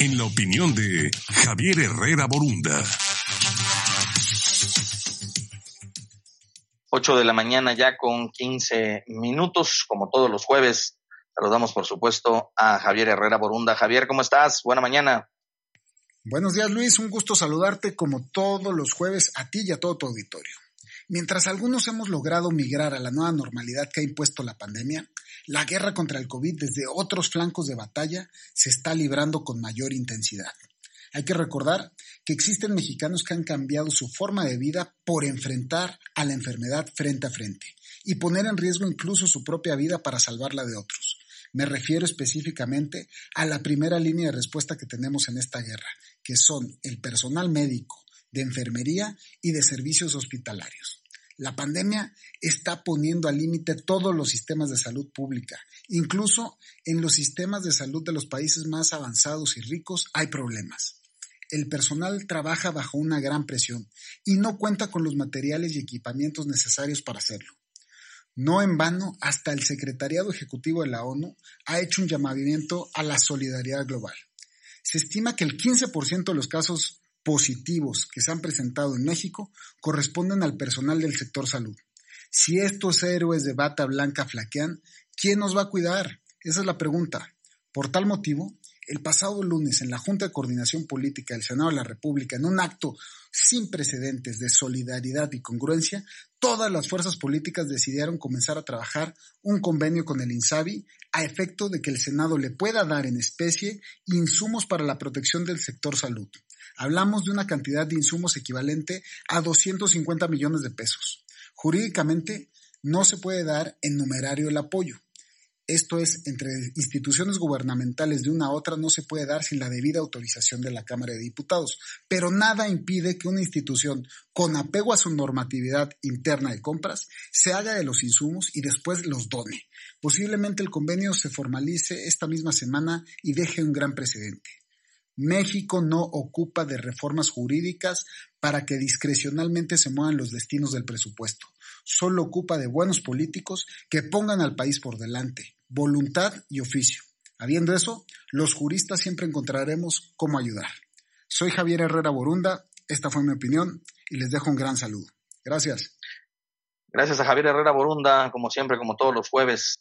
en la opinión de Javier Herrera Borunda. 8 de la mañana ya con 15 minutos, como todos los jueves. Saludamos, por supuesto, a Javier Herrera Borunda. Javier, ¿cómo estás? Buena mañana. Buenos días, Luis. Un gusto saludarte como todos los jueves a ti y a todo tu auditorio. Mientras algunos hemos logrado migrar a la nueva normalidad que ha impuesto la pandemia, la guerra contra el COVID desde otros flancos de batalla se está librando con mayor intensidad. Hay que recordar que existen mexicanos que han cambiado su forma de vida por enfrentar a la enfermedad frente a frente y poner en riesgo incluso su propia vida para salvarla de otros. Me refiero específicamente a la primera línea de respuesta que tenemos en esta guerra, que son el personal médico, de enfermería y de servicios hospitalarios. La pandemia está poniendo al límite todos los sistemas de salud pública. Incluso en los sistemas de salud de los países más avanzados y ricos hay problemas. El personal trabaja bajo una gran presión y no cuenta con los materiales y equipamientos necesarios para hacerlo. No en vano, hasta el Secretariado Ejecutivo de la ONU ha hecho un llamamiento a la solidaridad global. Se estima que el 15% de los casos positivos que se han presentado en México corresponden al personal del sector salud. Si estos héroes de bata blanca flaquean, ¿quién nos va a cuidar? Esa es la pregunta. Por tal motivo, el pasado lunes en la Junta de Coordinación Política del Senado de la República, en un acto sin precedentes de solidaridad y congruencia, todas las fuerzas políticas decidieron comenzar a trabajar un convenio con el INSABI a efecto de que el Senado le pueda dar en especie insumos para la protección del sector salud. Hablamos de una cantidad de insumos equivalente a 250 millones de pesos. Jurídicamente, no se puede dar en numerario el apoyo. Esto es, entre instituciones gubernamentales de una a otra no se puede dar sin la debida autorización de la Cámara de Diputados, pero nada impide que una institución con apego a su normatividad interna de compras se haga de los insumos y después los done. Posiblemente el convenio se formalice esta misma semana y deje un gran precedente. México no ocupa de reformas jurídicas para que discrecionalmente se muevan los destinos del presupuesto. Solo ocupa de buenos políticos que pongan al país por delante, voluntad y oficio. Habiendo eso, los juristas siempre encontraremos cómo ayudar. Soy Javier Herrera Borunda, esta fue mi opinión y les dejo un gran saludo. Gracias. Gracias a Javier Herrera Borunda, como siempre, como todos los jueves.